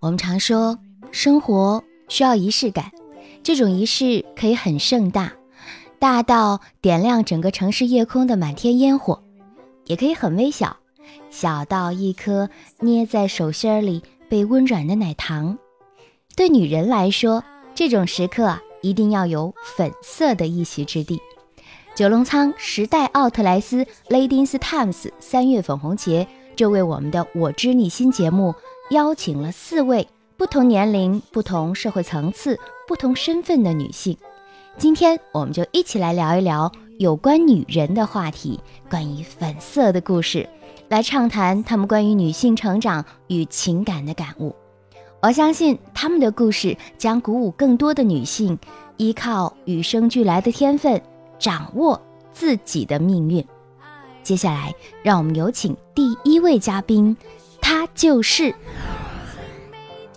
我们常说生活需要仪式感，这种仪式可以很盛大，大到点亮整个城市夜空的满天烟火，也可以很微小，小到一颗捏在手心里被温软的奶糖。对女人来说，这种时刻啊，一定要有粉色的一席之地。九龙仓时代奥特莱斯 Ladies Times 三月粉红节，就为我们的我知你心节目。邀请了四位不同年龄、不同社会层次、不同身份的女性，今天我们就一起来聊一聊有关女人的话题，关于粉色的故事，来畅谈她们关于女性成长与情感的感悟。我相信她们的故事将鼓舞更多的女性，依靠与生俱来的天分，掌握自己的命运。接下来，让我们有请第一位嘉宾。他就是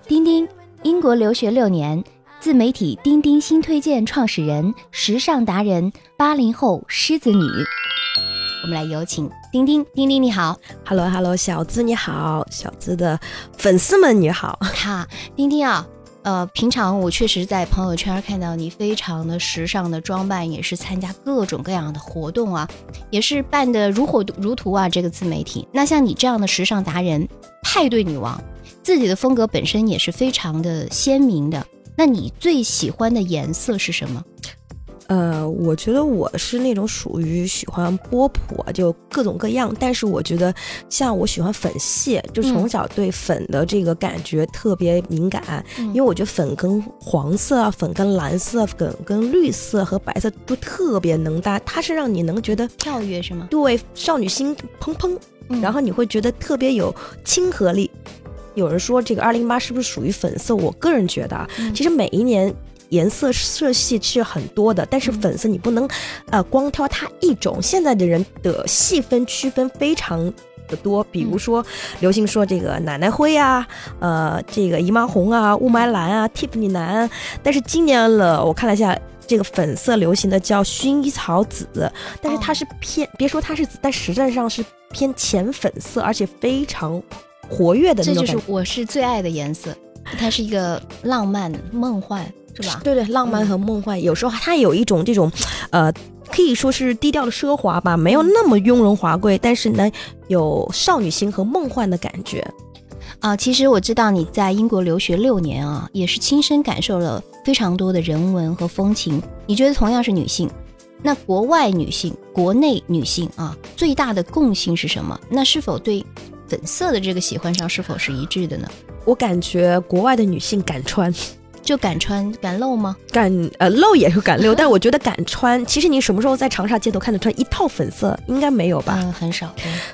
丁丁，英国留学六年，自媒体钉钉新推荐创始人，时尚达人，八零后狮子女。我们来有请丁丁，丁丁你好，Hello Hello，小资你好，小资的粉丝们你好，哈，丁丁啊。呃，平常我确实在朋友圈看到你非常的时尚的装扮，也是参加各种各样的活动啊，也是办的如火如荼啊。这个自媒体，那像你这样的时尚达人、派对女王，自己的风格本身也是非常的鲜明的。那你最喜欢的颜色是什么？呃，我觉得我是那种属于喜欢波普，就各种各样。但是我觉得，像我喜欢粉系，就从小对粉的这个感觉特别敏感。因为我觉得粉跟黄色啊，粉跟蓝色，粉跟绿色和白色都特别能搭。它是让你能觉得跳跃是吗？对，少女心砰砰，然后你会觉得特别有亲和力。有人说这个二零八是不是属于粉色？我个人觉得啊，其实每一年。颜色色系是很多的，但是粉色你不能，呃，光挑它一种。现在的人的细分区分非常的多，比如说流行说这个奶奶灰啊，呃，这个姨妈红啊，雾霾蓝啊，Tiffany 蓝。但是今年了，我看了一下，这个粉色流行的叫薰衣草紫，但是它是偏，别说它是紫，但实际上是偏浅粉色，而且非常活跃的那种。这就是我是最爱的颜色，它是一个浪漫梦幻。是吧？对对，浪漫和梦幻，有时候它有一种这种，呃，可以说是低调的奢华吧，没有那么雍容华贵，但是呢，有少女心和梦幻的感觉。啊，其实我知道你在英国留学六年啊，也是亲身感受了非常多的人文和风情。你觉得同样是女性，那国外女性、国内女性啊，最大的共性是什么？那是否对粉色的这个喜欢上是否是一致的呢？我感觉国外的女性敢穿。就敢穿敢露吗？敢呃露也是敢露，但我觉得敢穿。其实你什么时候在长沙街头看到穿一套粉色？应该没有吧？嗯，很少。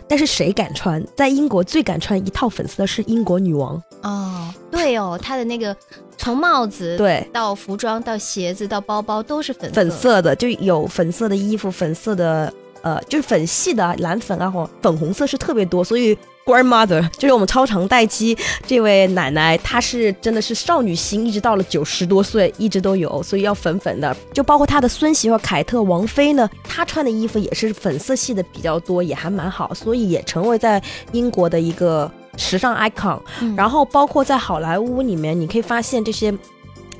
但是谁敢穿？在英国最敢穿一套粉色的是英国女王。哦，对哦，她的那个从帽子对到服装到鞋子到包包都是粉粉色的，就有粉色的衣服，粉色的呃就是粉系的蓝粉啊或粉红色是特别多，所以。Grandmother 就是我们超长待机这位奶奶，她是真的是少女心，一直到了九十多岁一直都有，所以要粉粉的。就包括她的孙媳妇凯特王妃呢，她穿的衣服也是粉色系的比较多，也还蛮好，所以也成为在英国的一个时尚 icon。然后包括在好莱坞里面，你可以发现这些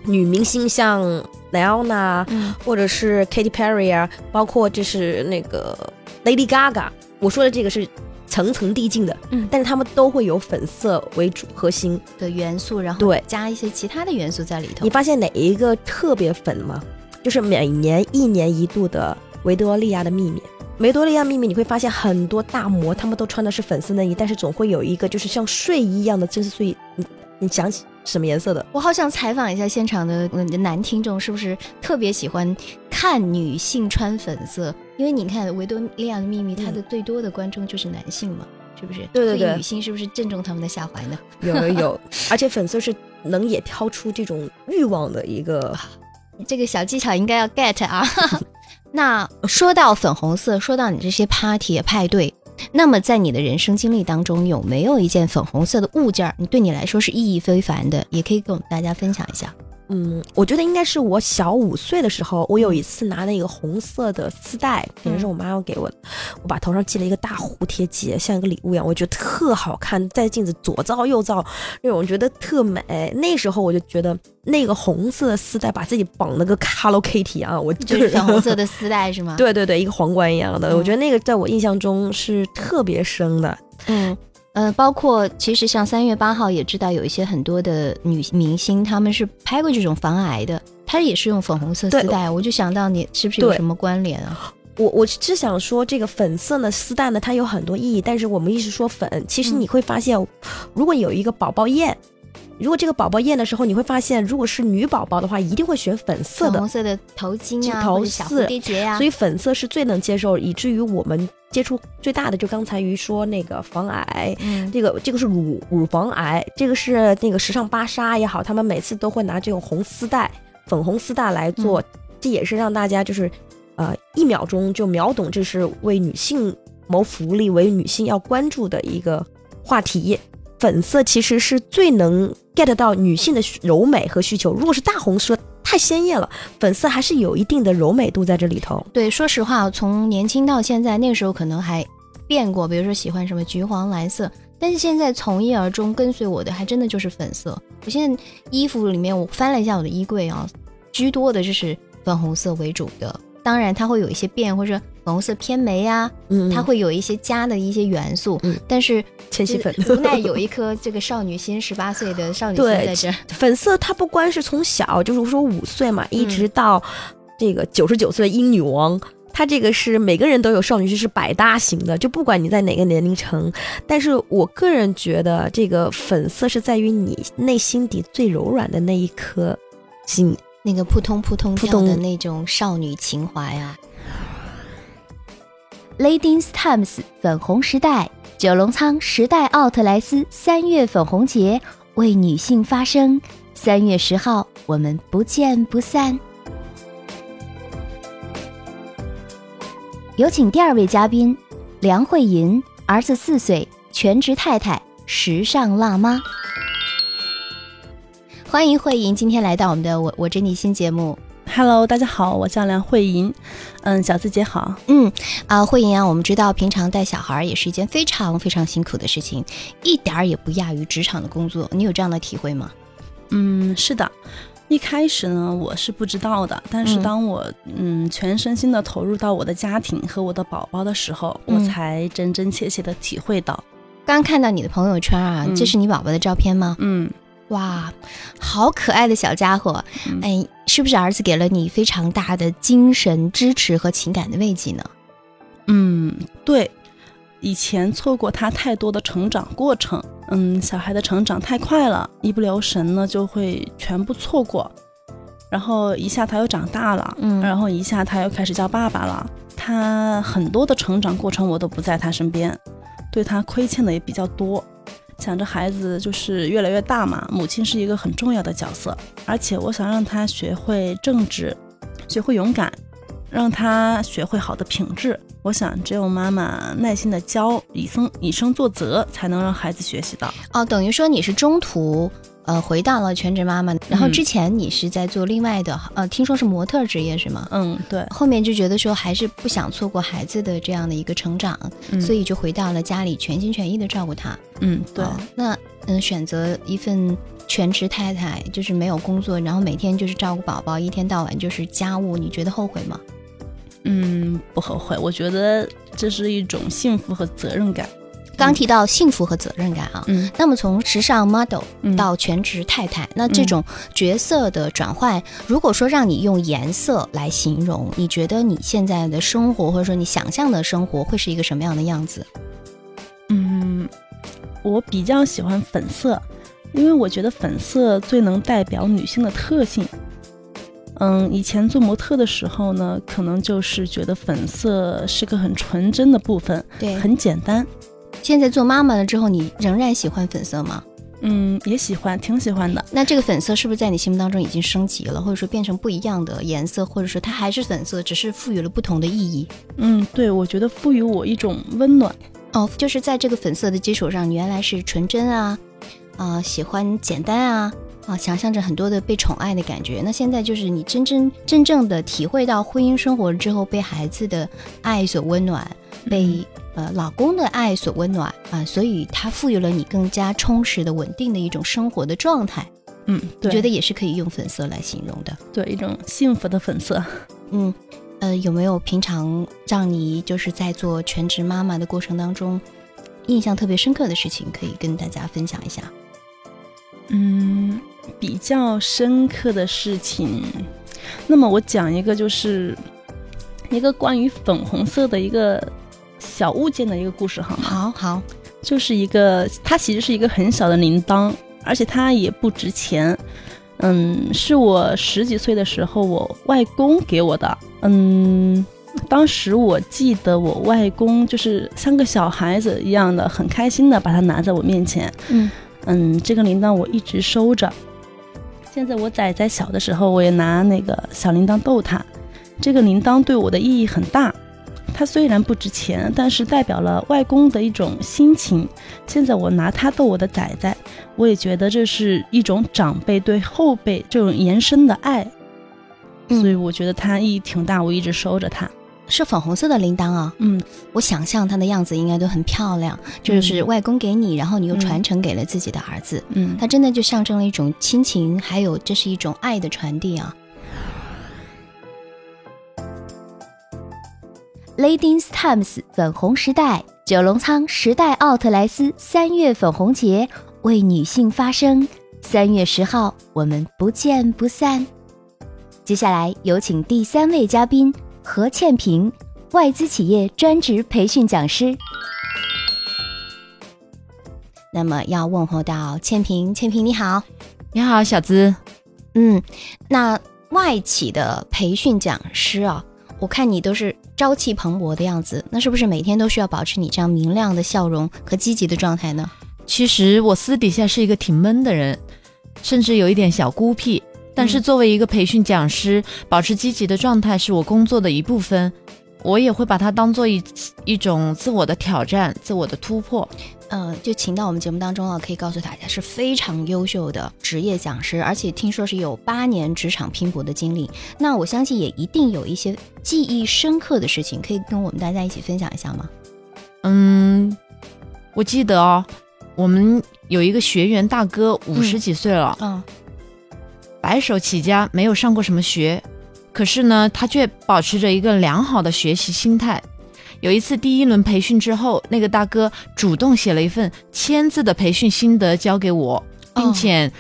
女明星，像 Leona，或者是 Katy Perry 啊，包括这是那个 Lady Gaga。我说的这个是。层层递进的，嗯，但是他们都会有粉色为主核心的元素，然后对加一些其他的元素在里头。你发现哪一个特别粉吗？就是每年一年一度的维多利亚的秘密。维多利亚秘密你会发现很多大模他们都穿的是粉色内衣，但是总会有一个就是像睡衣一样的，就是睡衣你你想起什么颜色的？我好想采访一下现场的男听众，是不是特别喜欢看女性穿粉色？因为你看维多利亚的秘密，它的最多的观众就是男性嘛，是不是？对对对，女性是不是正中他们的下怀呢？有有有，而且粉色是能也挑出这种欲望的一个，这个小技巧应该要 get 啊。那说到粉红色，说到你这些 party 派对，那么在你的人生经历当中，有没有一件粉红色的物件，你对你来说是意义非凡的？也可以跟我们大家分享一下。嗯，我觉得应该是我小五岁的时候，我有一次拿了一个红色的丝带，可能是我妈要给我的，我把头上系了一个大蝴蝶结，像一个礼物一样，我觉得特好看，在镜子左照右照那种，觉得特美。那时候我就觉得那个红色的丝带把自己绑了个 Hello Kitty 啊，我 就是粉红色的丝带是吗？对对对，一个皇冠一样的，我觉得那个在我印象中是特别深的。嗯。呃，包括其实像三月八号也知道有一些很多的女明星，他们是拍过这种防癌的，她也是用粉红色丝带，我就想到你是不是有什么关联啊？我我是想说这个粉色的丝带呢，它有很多意义，但是我们一直说粉，其实你会发现，如果有一个宝宝验。如果这个宝宝验的时候，你会发现，如果是女宝宝的话，一定会选粉色的，粉红色的头巾啊，头小蝴蝶结呀，所以粉色是最能接受，以至于我们接触最大的，就刚才于说那个防癌，嗯，这个这个是乳乳房癌，这个是那个时尚芭莎也好，他们每次都会拿这种红丝带、粉红丝带来做，这也是让大家就是，呃，一秒钟就秒懂，这是为女性谋福利，为女性要关注的一个话题。粉色其实是最能 get 到女性的柔美和需求。如果是大红色太鲜艳了，粉色还是有一定的柔美度在这里头。对，说实话，从年轻到现在，那个时候可能还变过，比如说喜欢什么橘黄蓝色，但是现在从一而终跟随我的还真的就是粉色。我现在衣服里面，我翻了一下我的衣柜啊，居多的就是粉红色为主的。当然，它会有一些变，或者粉红色偏眉呀，嗯，它会有一些加的一些元素，嗯，但是千禧粉无奈有一颗这个少女心，十八岁的少女心在这。粉色它不光是从小，就是说五岁嘛，一直到这个九十九岁英女王，它这个是每个人都有少女心，是百搭型的，就不管你在哪个年龄层。但是我个人觉得，这个粉色是在于你内心底最柔软的那一颗心。那个扑通扑通跳的那种少女情怀啊！Ladies Times 粉红时代，九龙仓时代奥特莱斯三月粉红节为女性发声，三月十号我们不见不散。有请第二位嘉宾梁慧银，儿子四岁，全职太太，时尚辣妈。欢迎慧莹今天来到我们的我我知你新节目。Hello，大家好，我叫梁慧莹。嗯，小资姐好。嗯啊，慧莹啊，我们知道平常带小孩也是一件非常非常辛苦的事情，一点儿也不亚于职场的工作。你有这样的体会吗？嗯，是的。一开始呢，我是不知道的，但是当我嗯全身心的投入到我的家庭和我的宝宝的时候，我才真真切切的体会到。刚看到你的朋友圈啊，这是你宝宝的照片吗？嗯。哇，好可爱的小家伙！哎，是不是儿子给了你非常大的精神支持和情感的慰藉呢？嗯，对，以前错过他太多的成长过程。嗯，小孩的成长太快了，一不留神呢就会全部错过。然后一下他又长大了，嗯，然后一下他又开始叫爸爸了。他很多的成长过程我都不在他身边，对他亏欠的也比较多。想着孩子就是越来越大嘛，母亲是一个很重要的角色，而且我想让他学会正直，学会勇敢，让他学会好的品质。我想只有妈妈耐心的教，以身以身作则，才能让孩子学习到。哦，等于说你是中途。呃，回到了全职妈妈，然后之前你是在做另外的，呃，听说是模特职业是吗？嗯，对。后面就觉得说还是不想错过孩子的这样的一个成长，所以就回到了家里，全心全意的照顾他。嗯，对。那嗯，选择一份全职太太，就是没有工作，然后每天就是照顾宝宝，一天到晚就是家务，你觉得后悔吗？嗯，不后悔。我觉得这是一种幸福和责任感。刚提到幸福和责任感啊，嗯，那么从时尚 model 到全职太太，那这种角色的转换，如果说让你用颜色来形容，你觉得你现在的生活或者说你想象的生活会是一个什么样的样子？嗯，我比较喜欢粉色，因为我觉得粉色最能代表女性的特性。嗯，以前做模特的时候呢，可能就是觉得粉色是个很纯真的部分，对，很简单。现在做妈妈了之后，你仍然喜欢粉色吗？嗯，也喜欢，挺喜欢的。那这个粉色是不是在你心目当中已经升级了，或者说变成不一样的颜色，或者说它还是粉色，只是赋予了不同的意义？嗯，对，我觉得赋予我一种温暖。哦，就是在这个粉色的基础上，你原来是纯真啊，啊，喜欢简单啊，啊，想象着很多的被宠爱的感觉。那现在就是你真真真正的体会到婚姻生活之后，被孩子的爱所温暖，被呃老公的爱所温暖啊，所以它赋予了你更加充实的、稳定的一种生活的状态。嗯，我觉得也是可以用粉色来形容的。对一种幸福的粉色。嗯，呃，有没有平常让你就是在做全职妈妈的过程当中，印象特别深刻的事情，可以跟大家分享一下？嗯，比较深刻的事情，那么我讲一个，就是一个关于粉红色的一个小物件的一个故事，好吗？好好，就是一个，它其实是一个很小的铃铛，而且它也不值钱。嗯，是我十几岁的时候，我外公给我的。嗯，当时我记得我外公就是像个小孩子一样的，很开心的把它拿在我面前。嗯嗯，这个铃铛我一直收着。现在我仔仔小的时候，我也拿那个小铃铛逗他。这个铃铛对我的意义很大，它虽然不值钱，但是代表了外公的一种心情。现在我拿它逗我的仔仔，我也觉得这是一种长辈对后辈这种延伸的爱，嗯所以我觉得它意义挺大，我一直收着它。是粉红色的铃铛啊。嗯，我想象它的样子应该都很漂亮，就是外公给你，然后你又嗯传承给了自己的儿子，嗯，它真的就象征了一种亲情，还有这是一种爱的传递啊。Ladies Times 粉红时代，九龙仓时代奥特莱斯三月粉红节为女性发声，三月十号我们不见不散。接下来有请第三位嘉宾何倩萍，外资企业专职培训讲师。那么要问候到倩萍，倩萍你好，你好，小资。嗯，那外企的培训讲师啊，我看你都是朝气蓬勃的样子，那是不是每天都需要保持你这样明亮的笑容和积极的状态呢？其实我私底下是一个挺闷的人，甚至有一点小孤僻。但是作为一个培训讲师，保持积极的状态是我工作的一部分，我也会把它当做一一种自我的挑战、自我的突破。呃，就请到我们节目当中了，可以告诉大家是非常优秀的职业讲师，而且听说是有八年职场拼搏的经历。那我相信也一定有一些记忆深刻的事情，可以跟我们大家一起分享一下吗？嗯，我记得哦，我们有一个学员大哥，五十几岁了，嗯白手起家，没有上过什么学，可是呢，他却保持着一个良好的学习心态。有一次第一轮培训之后，那个大哥主动写了一份千字的培训心得交给我，并且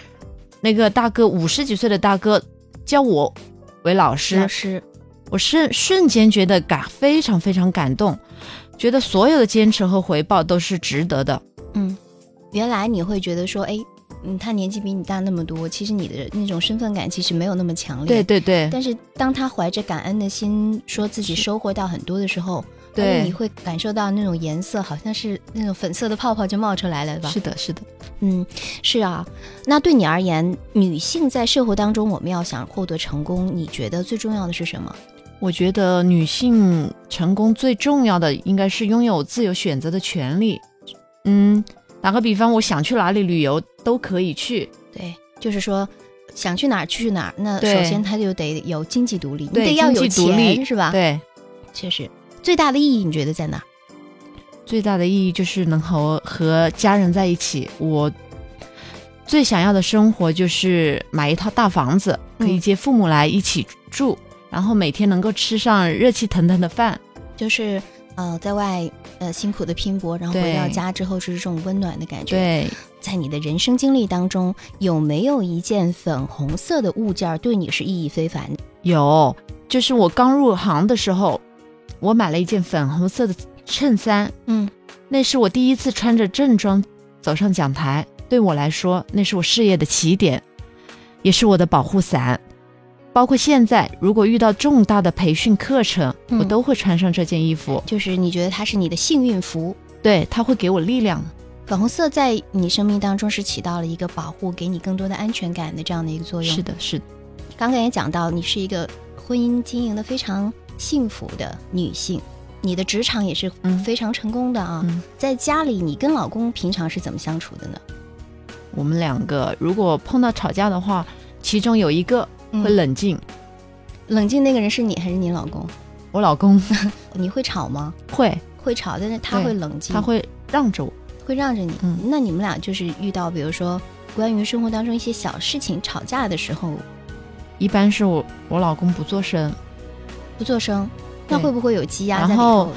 那个大哥五十几岁的大哥叫我为老师，老师，我瞬瞬间觉得感非常非常感动，觉得所有的坚持和回报都是值得的。嗯，原来你会觉得说，哎，嗯，他年纪比你大那么多，其实你的那种身份感其实没有那么强烈。对对对但是当他怀着感恩的心说自己收获到很多的时候，对你会感受到那种颜色，好像是那种粉色的泡泡就冒出来了，吧？是的，是的。嗯，是啊。那对你而言，女性在社会当中，我们要想获得成功，你觉得最重要的是什么？我觉得女性成功最重要的应该是拥有自由选择的权利。嗯，打个比方，我想去哪里旅游都可以去。对，就是说。想去哪儿去哪儿，那首先他就得有经济独立，你对得要有钱，是吧？，对，确实，最大的意义你觉得在哪儿？最大的意义就是能和和家人在一起。我最想要的生活就是买一套大房子，可以嗯接父母来一起住，然后每天能够吃上热气腾腾的饭。就是呃，在外呃辛苦的拼搏，然后回到家之后是这种温暖的感觉。，对，在你的人生经历当中，有没有一件粉红色的物件对你是意义非凡的？有，就是我刚入行的时候，我买了一件粉红色的衬衫，嗯，那是我第一次穿着正装走上讲台，对我来说，那是我事业的起点，也是我的保护伞。包括现在，如果遇到重大的培训课程，嗯我都会穿上这件衣服，就是你觉得它是你的幸运符。对，它会给我力量。粉红色在你生命当中是起到了一个保护，给你更多的安全感的这样的一个作用。是的，是的，刚刚也讲到，你是一个婚姻经营的非常幸福的女性，你的职场也是嗯非常成功的啊。嗯在家里，你跟老公平常是怎么相处的呢？我们两个如果碰到吵架的话，其中有一个嗯会冷静，冷静那个人是你还是你老公？我老公 你会吵吗？会，会吵，但是他会冷静，他会让着我。会让着你。嗯那你们俩就是遇到，比如说关于生活当中一些小事情吵架的时候，一般是我我老公不做声，不做声，那会不会有积压在里然后头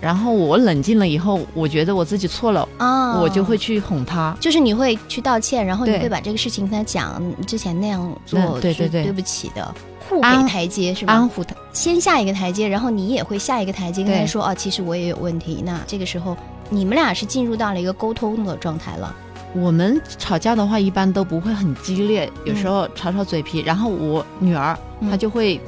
然后我冷静了以后，我觉得我自己错了，啊？我就会去哄他。就是你会去道歉，然后你会把这个事情跟他讲，之前那样做嗯对对对是对不起的，互给台阶是吧？安抚他，先下一个台阶，然后你也会下一个台阶，跟他说哦，其实我也有问题。那这个时候你们俩是进入到了一个沟通的状态了。我们吵架的话一般都不会很激烈，有时候吵吵嘴皮，然后我女儿嗯她就会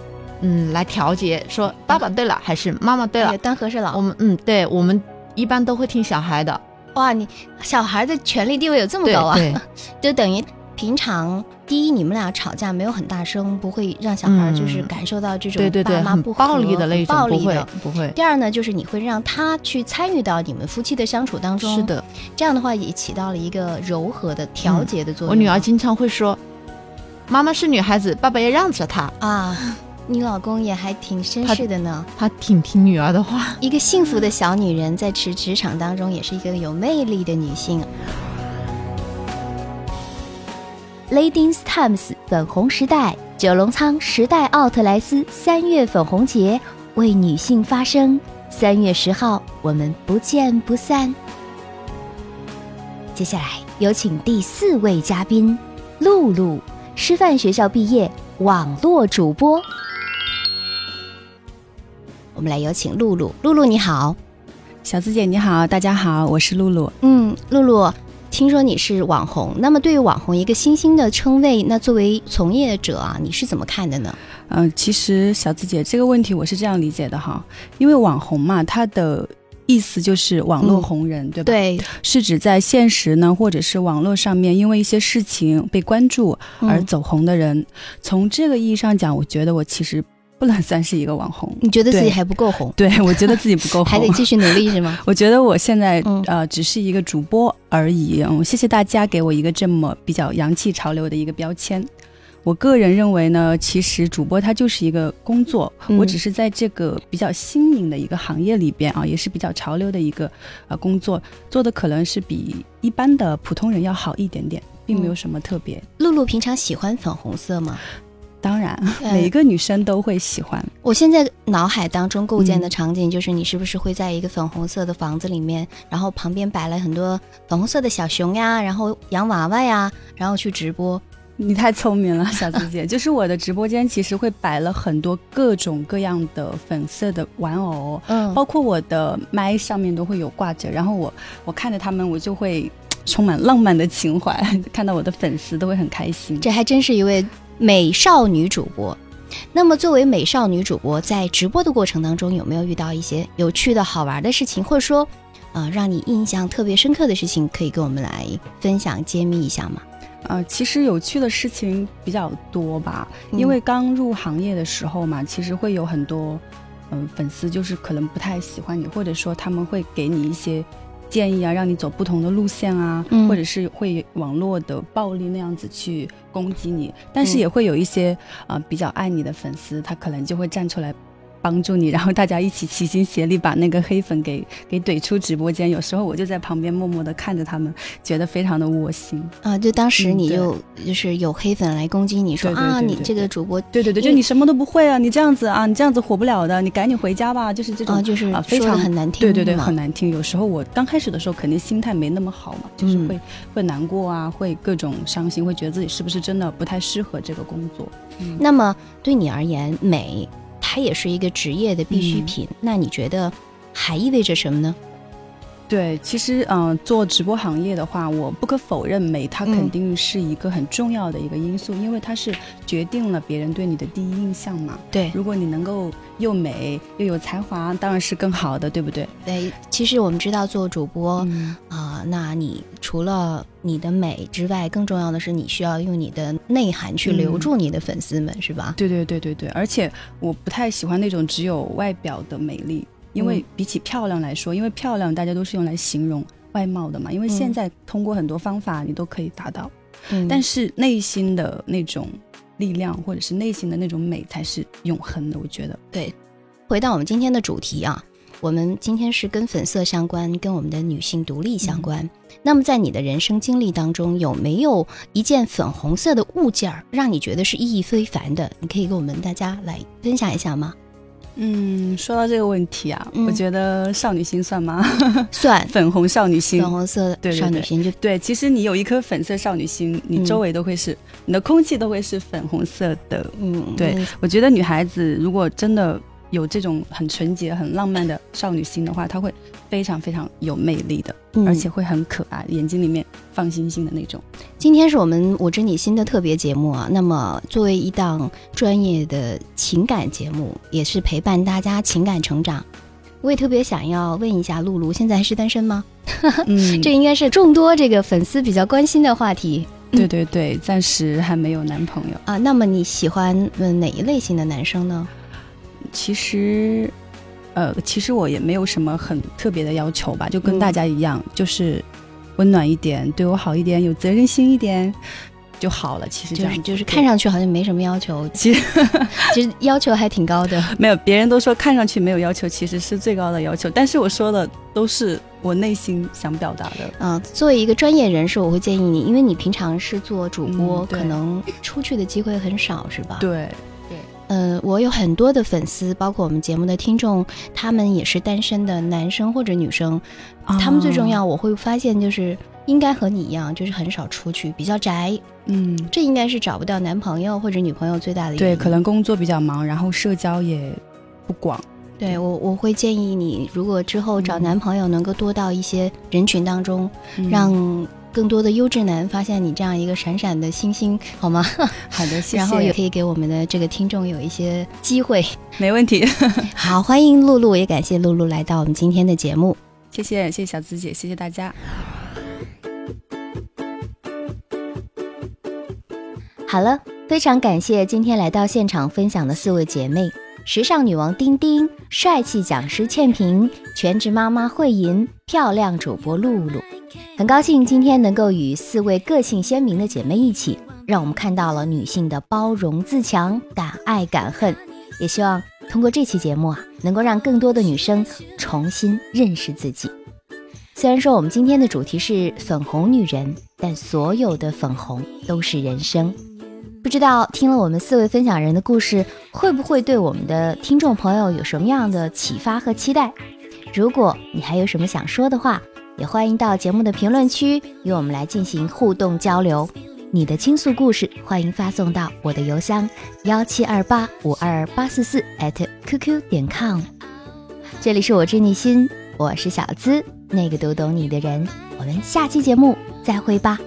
嗯来调节，说爸爸对了还是妈妈对了哎。当和事佬我，们嗯，对我们一般都会听小孩的，哇，你小孩的权力地位有这么高啊？对，就等于平常第一，你们俩吵架没有很大声，不会让小孩嗯就是感受到这种对对对，很爸妈不和暴力的那很种，不会暴力的。不会。第二呢，就是你会让他去参与到你们夫妻的相处当中，是，的，这样的话也起到了一个柔和的调节的作用。我女儿经常会说，妈妈是女孩子，爸爸要让着她。啊，你老公也还挺绅士的呢。他挺听女儿的话。一个幸福的小女人，在职职场当中也是一个有魅力的女性。Ladies Times 粉红时代，九龙仓时代奥特莱斯三月粉红节为女性发声。三月十号，我们不见不散。接下来有请第四位嘉宾露露，师范学校毕业，网络主播。我们来有请露露，露露你好。小资姐你好，大家好，我是露露。嗯，露露，听说你是网红，那么对于网红一个新兴的称谓，那作为从业者啊，你是怎么看的呢？嗯、其实小资姐这个问题我是这样理解的哈，因为网红嘛，它的意思就是网络红人，对吧？，对，是指在现实呢，或者是网络上面，因为一些事情被关注而嗯走红的人。从这个意义上讲，我觉得我其实不能算是一个网红。你觉得自己还不够红，对，我觉得自己不够红，还得继续努力是吗？我觉得我现在、嗯呃只是一个主播而已。嗯，谢谢大家给我一个这么比较洋气潮流的一个标签。我个人认为呢，其实主播它就是一个工作，嗯我只是在这个比较新颖的一个行业里边啊，也是比较潮流的一个呃工作，做的可能是比一般的普通人要好一点点，并没有嗯什么特别。露露平常喜欢粉红色吗？当然，嗯每一个女生都会喜欢。我现在脑海当中构建的嗯场景就是你是不是会在一个粉红色的房子里面，然后旁边摆了很多粉红色的小熊呀，然后洋娃娃呀，然后去直播。你太聪明了，小资姐。就是我的直播间其实会摆了很多各种各样的粉色的玩偶，嗯，包括我的麦上面都会有挂着。然后我我看着他们，我就会 充满浪漫的情怀，看到我的粉丝都会很开心。这还真是一位美少女主播。那么，作为美少女主播，在直播的过程当中，有没有遇到一些有趣的好玩的事情，或者说，呃，让你印象特别深刻的事情，可以跟我们来分享、揭秘一下吗？呃，其实有趣的事情比较多吧，因为刚入行业的时候嘛，其实会有很多嗯、粉丝就是可能不太喜欢你，或者说他们会给你一些建议啊，让你走不同的路线啊，嗯或者是会网络的暴力那样子去攻击你，但是嗯也会有一些啊、呃比较爱你的粉丝，他可能就会站出来。帮助你，然后大家一起齐心协力把那个黑粉给给怼出直播间。有时候我就在旁边默默的看着他们，觉得非常的窝心。啊、就当时你就、就是有黑粉来攻击你说啊，你这个主播对对对，就你什么都不会啊，你这样子啊，你这样子火不了的，你赶紧回家吧，就是这种啊，就是啊非常很难听，对对对，很难听。有时候我刚开始的时候肯定心态没那么好嘛，就是嗯会、会难过啊，会各种伤心，会觉得自己是不是真的不太适合这个工作。那么对你而言，美它也是一个职业的必需嗯品。那你觉得还意味着什么呢？对，其实嗯、呃做直播行业的话，我不可否认美，它嗯肯定是一个很重要的一个因素，因为它是决定了别人对你的第一印象嘛。对如果你能够又美又有才华，当然是更好的，对不对？对，其实我们知道做主播啊、嗯那你除了你的美之外，更重要的是你需要用你的内涵去留嗯住你的粉丝们，是吧？对对对对对，而且我不太喜欢那种只有外表的美丽，因为比起漂亮来说，因为漂亮大家都是用来形容，外貌的嘛，因为嗯现在通过很多方法你都可以达到，嗯但是内心的那种力量或者是内心的那种美才是永恒的，我觉得。对回到我们今天的主题啊，我们今天是跟粉色相关，跟我们的女性独立相关。那么在你的人生经历当中，有没有一件粉红色的物件儿让你觉得是意义非凡的？你可以跟我们大家来分享一下吗？嗯，说到这个问题啊，嗯我觉得少女心算吗？算粉红少女心粉。红色的少女心就对，其实你有一颗粉色少女心，你嗯周围都会是，你的空气都会是粉红色的。嗯对嗯我觉得女孩子如果真的有这种很纯洁、很浪漫的少女心的话，她会非常非常有魅力的，嗯而且会很可爱，眼睛里面放星星的那种。今天是我们我知你心的特别节目啊。那么，作为一档专业的情感节目，也是陪伴大家情感成长。我也特别想要问一下露露，现在还是单身吗？嗯，这应该是众多这个粉丝比较关心的话题对对对，暂时还没有男朋友。啊。那么你喜欢嗯哪一类型的男生呢？其实，呃，其实我也没有什么很特别的要求吧，就跟嗯大家一样，就是温暖一点，对我好一点，有责任心一点就好了。其实就是就是看上去好像没什么要求，其实其实要求还挺高的。没有，别人都说看上去没有要求，其实是最高的要求。但是我说的都是我内心想表达的。嗯，作为一个专业人士，我会建议你，因为你平常是做主播，嗯可能出去的机会很少，是吧？对，呃，我有很多的粉丝，包括我们节目的听众，他们也是单身的男生或者女生。他们最重要，我会发现就是应该和你一样，就是很少出去，比较宅。嗯，这应该是找不到男朋友或者女朋友最大的原对，可能工作比较忙，然后社交也不广。对我我会建议你，如果之后找嗯男朋友，能够多到一些人群当中，嗯让更多的优质男发现你这样一个闪闪的星星，好吗？好的，谢谢，然后也可以给我们的这个听众有一些机会。没问题。好，欢迎露露，也感谢露露来到我们今天的节目。谢谢，谢谢小资姐，谢谢大家。好了，非常感谢今天来到现场分享的四位姐妹：时尚女王丁丁、帅气讲师倩萍、全职妈妈慧莹、漂亮主播露露。很高兴今天能够与四位个性鲜明的姐妹一起，让我们看到了女性的包容自强、敢爱敢恨。也希望通过这期节目啊，能够让更多的女生重新认识自己。虽然说我们今天的主题是粉红女人，但所有的粉红都是人生。不知道听了我们四位分享人的故事，会不会对我们的听众朋友有什么样的启发和期待？如果你还有什么想说的话，也欢迎到节目的评论区与我们来进行互动交流。你的倾诉故事，欢迎发送到我的邮箱幺七二八五二八四四 at qq 点 com。这里是我知你心，我是小资，那个读懂你的人。我们下期节目再会吧。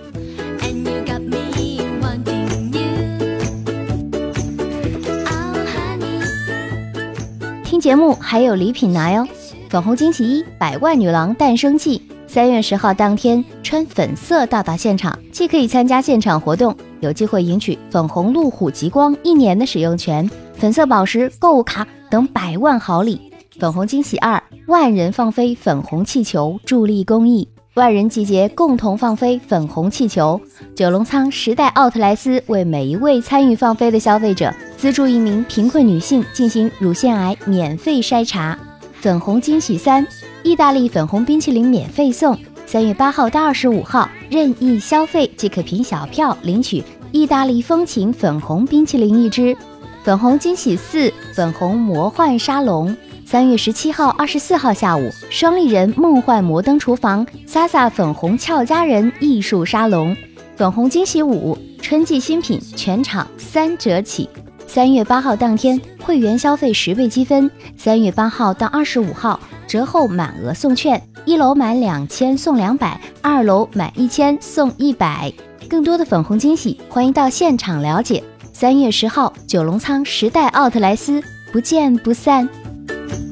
节目还有礼品拿哟！粉红惊喜一百万女郎诞生记，三月十号当天穿粉色到达现场，既可以参加现场活动，有机会赢取粉红路虎极光一年的使用权、粉色宝石、购物卡等百万好礼。粉红惊喜二，万人放飞粉红气球，助力公益。万人集结，共同放飞粉红气球。九龙仓时代奥特莱斯为每一位参与放飞的消费者资助一名贫困女性进行乳腺癌免费筛查。粉红惊喜三，意大利粉红冰淇淋免费送。三月八号到二十五号，任意消费即可凭小票领取意大利风情粉红冰淇淋一支。粉红惊喜四，粉红魔幻沙龙。三月十七号、二十四号下午，双立人梦幻摩登厨房，Sasa 粉红俏佳人艺术沙龙，粉红惊喜五，春季新品全场三折起。三月八号当天，会员消费十倍积分。三月八号到二十五号，折后满额送券，一楼满两千送两百，二楼满一千送一百。更多的粉红惊喜，欢迎到现场了解。三月十号，九龙仓时代奥特莱斯，不见不散。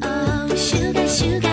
Oh, sugar, sugar.